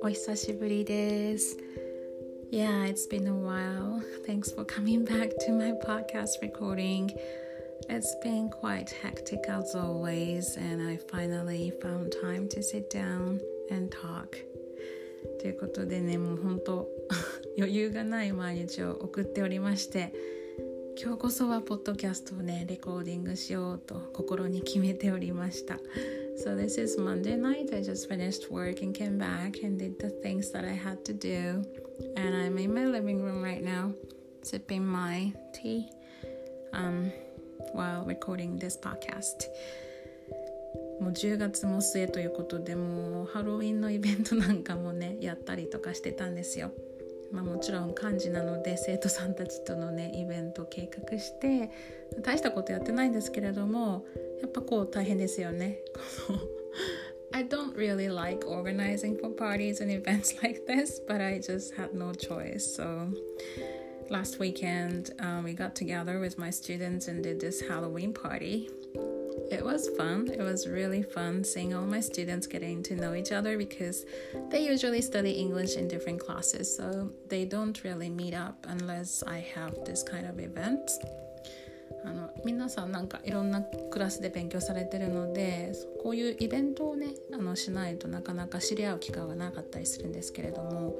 お久しぶりです。Yeah, it's been a while. Thanks for coming back to my podcast recording. It's been quite hectic as always, and I finally found time to sit down and talk. ということでね、もう本当余裕がない毎日を送っておりまして、今日こそはポッドキャストをね、レコーディングしようと心に決めておりました。So this is Monday night. I just finished work and came back and did the things that I had to do. And I'm in my living room right now, sipping my tea um, while recording this podcast. もう10月も末ということでもうハロウィンのイベントなんかもねやったりとかしてたんですよ。 まあ、もちろん幹事なので生徒さんたちとのねイベントを計画して大したことやってないんですけれどもやっぱこう大変ですよね。I don't really like organizing for parties and events like this, but I just had no choice. So last weekend, um, we got together with my students and did this Halloween party. It was fun. It was really fun seeing all my students getting to know each other because they usually study English in different classes, so they don't really meet up unless I have this kind of event. あの皆さんなんかいろんなクラスで勉強されてるのでこういうイベントをねあのしないとなかなか知り合う機会がなかったりするんですけれども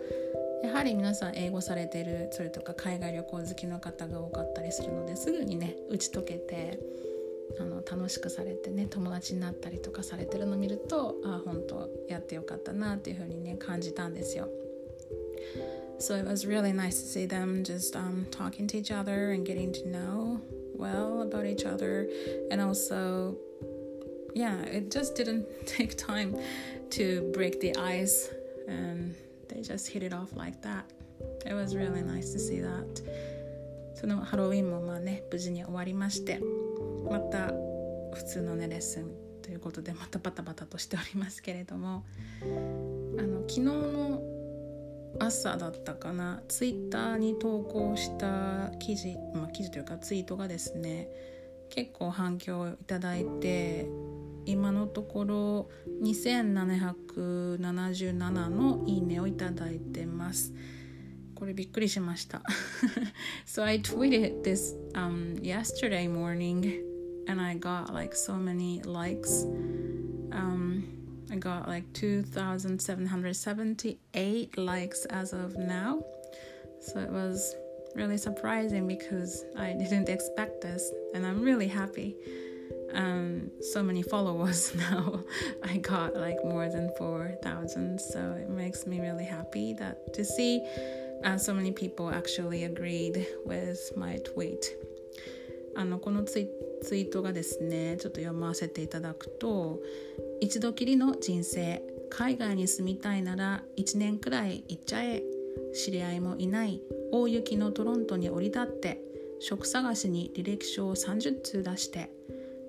やはり皆さん英語されてるそれとか海外旅行好きの方が多かったりするのですぐにね打ち解けてあの楽しくされてね友達になったりとかされてるのを見るとあ本当やってよかったなっていうふうにね感じたんですよ。So it was really nice to see them just um, talking to each other and getting to know well about each other and also yeah it just didn't take time to break the ice and they just hit it off like that it was really nice to see that そのハロウィンもまあね無事に終わりましてまた普通のねレッスンということでまたバタバタとしておりますけれどもあの昨日の朝だったかなツイッターに投稿した記事、まあ、記事というかツイートがですね結構反響をいただいて今のところ2777のいいねをいただいてます。これびっくりしました。so I tweeted this um, yesterday morning and I got like so many likes. Um, I got like 2,778 likes as of now. So it was really surprising because I didn't expect this and I'm really happy. Um, so many followers now. I got like more than 4,000. So it makes me really happy that to see uh, so many people actually agreed with my tweet あのこのツイ ツイートがですねちょっと読ませていただくと一度きりの人生海外に住みたいなら1年くらい行っちゃえ知り合いもいない大雪のトロントに降り立って職探しに履歴書を30通出して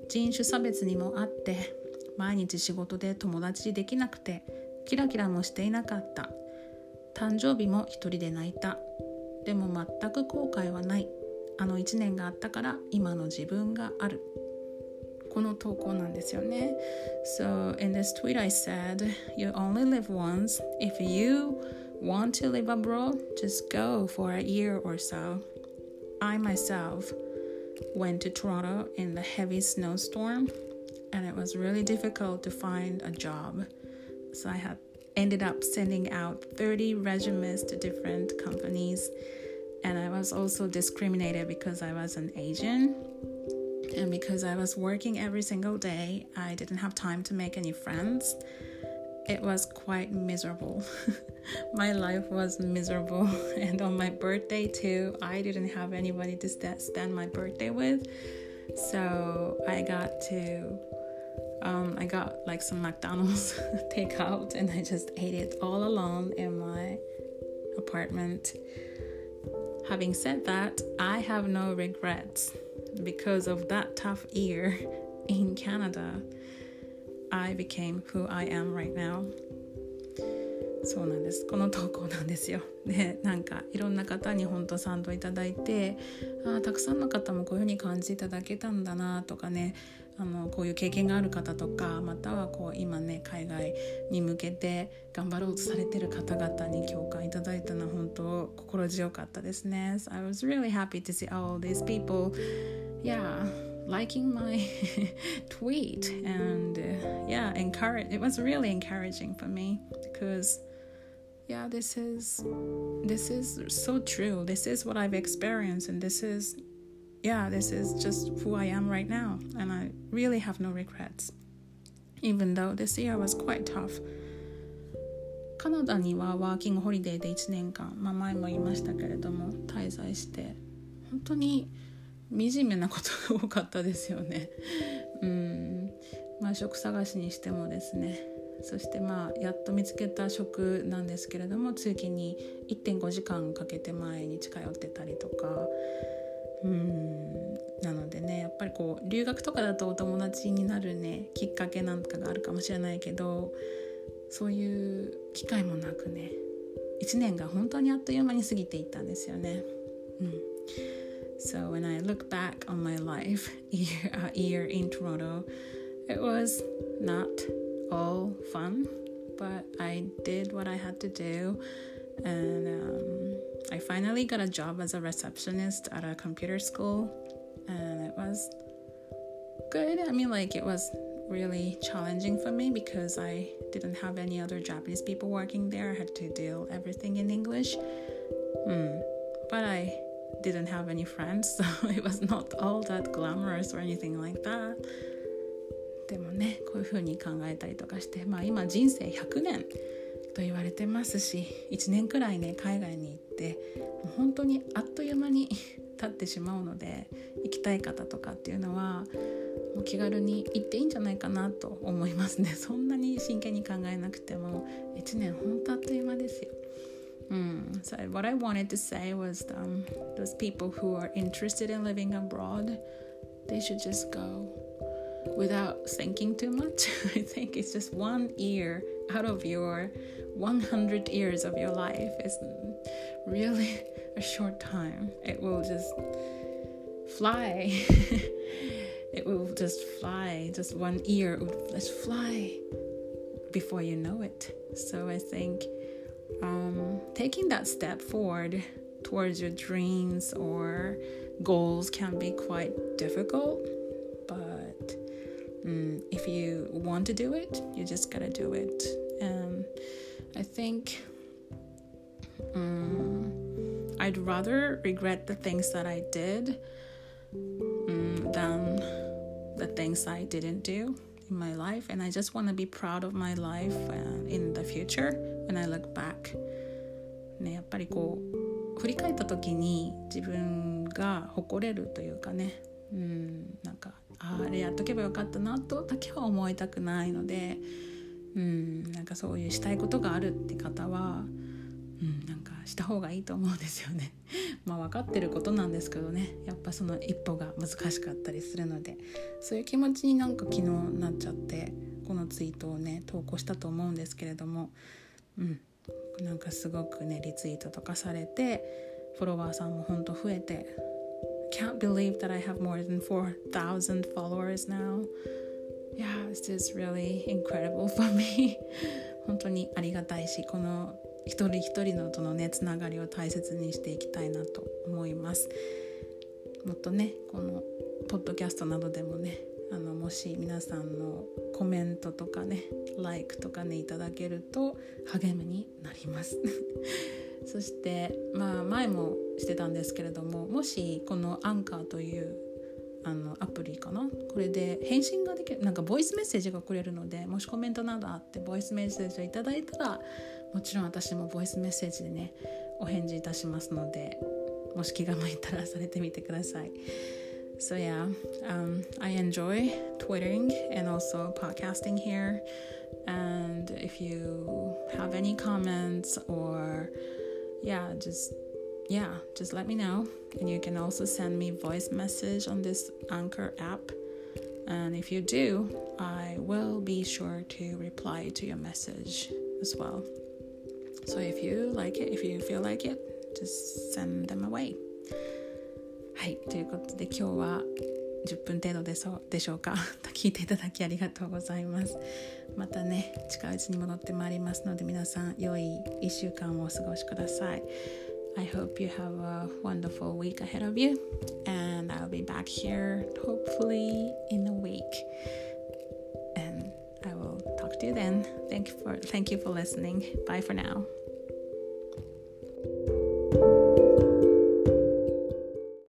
人種差別にもあって毎日仕事で友達できなくてキラキラもしていなかった。誕生日も一人で泣いた。でも全く後悔はない。あの1年があったから今の自分があるこの投稿なんですよね So in this tweet I said You only live once If you want to live abroad just go for a year or so I myself went to Toronto in the heavy snowstorm and it was really difficult to find a job so I had ended up sending out 30 resumes to different companies. And I was also discriminated because I was an Asian. And because I was working every single day, I didn't have time to make any friends. It was quite miserable. my life was miserable. And on my birthday, too, I didn't have anybody to spend my birthday with. So I got to um, I got like some McDonald's takeout and I just ate it all alone in my apartment. Having said that, I have no regrets because of that tough year in Canada. I became who I am right now. そうなんですこの投稿なんですよ でなんかいろんな方に本当賛同いただいてあたくさんの方もこういうふうに感じていただけたんだなとかねあのこういう経験がある方とかまたはこう今ね海外に向けて頑張ろうとされてる方々に共感いただいたのは本当心強かったですね。So I was really happy to see all these people, yeah, liking my tweet and yeah, encourage. It was really encouraging for me because yeah, this is this is so true. This is what I've experienced and this is yeah, this is just who I am right now, and I really have no regrets. Even though this year was quite tough. カナダにはワーキングホリデーで1年間、まあ、前も言いましたけれども滞在して本当に惨めなことが多かったですよね。うんまあ職探しにしてもですねそしてまあやっと見つけた職なんですけれども通勤に1.5時間かけて毎日通ってたりとか。うん。なのでねやっぱりこう留学とかだとお友達になるねきっかけなんかがあるかもしれないけどそういう機会もなくね1年が本当にあっという間に過ぎていったんですよね。うん。So when I look back on my life year, a year in Toronto, it was not all fun, but I did what I had to do and um, I finally got a job as a receptionist at a computer school, and it was good. I mean, like, it was really challenging for me because I didn't have any other Japanese people working there. I had to deal everything in English. Hmm. But I didn't have any friends, so it was not all that glamorous or anything like that. でもねこういう風に考えたりとかしてまあ今人生100年と言われてますし1年くらいね海外に行ってもう本当にあっという間に経ってしまうので行きたい方とかっていうのはもう気軽に行っていいんじゃないかなと思いますねそんなに真剣に考えなくても1年本当あっという間ですよ。Mm. So what I wanted to say was um, those people who are interested in living abroad, they should just go without thinking too much. I think it's just one year out of your 100 years of your life is really a short time. It will just fly. it will just fly. Just one year will just fly before you know it. So I think um, taking that step forward towards your dreams or goals can be quite difficult But um, if you want to do it, you just gotta do it. Um, I think um, I'd rather regret the things that I did um, than the things I didn't do in my life. And I just want to be proud of my life uh, in the future when I look back. ね、やっぱりこう振り返った時に自分が誇れるというかね、うん、なんか あれやっとけばよかったなとだけは思いたくないので。うんなんかそういうしたいことがあるって方は、うん、なんかした方がいいと思うんですよね。まあ分かってることなんですけどねやっぱその一歩が難しかったりするのでそういう気持ちになんか昨日なっちゃってこのツイートをね投稿したと思うんですけれども、うん、なんかすごくねリツイートとかされてフォロワーさんもほんと増えて Can't believe that I have more than 4,000 followers now. yeah, it's just really incredible for me. 本当にありがたいしこの一人一人のとのねつながりを大切にしていきたいなと思います。もっとねこのポッドキャストなどでもねあのもし皆さんのコメントとかね like とかねいただけると励みになります。そしてまあ前もしてたんですけれどももしこのアンカーというあのアプリかな？これで返信ができるなんかボイスメッセージがくれるのでもしコメントなどあってボイスメッセージをいただいたらもちろん私もボイスメッセージでねお返事いたしますのでもし気が向いたらされてみてください So yeah, um, I enjoy twittering and also podcasting here. And if you have any comments or yeah, just yeah, just let me know. And you can also send me voice message on this Anchor app. And if you do, I will be sure to reply to your message as well. So if you like it, if you feel like it, just send them away. はい、ということで今日は10分程度でそうでしょうか聞いていただきありがとうございますまたね近いうちに戻ってまいりますので皆さん良い1週間をお過ごしください I hope you have a wonderful week ahead of you and I'll be back here hopefully in a week. And I will talk to you then. Thank you for thank you for listening. Bye for now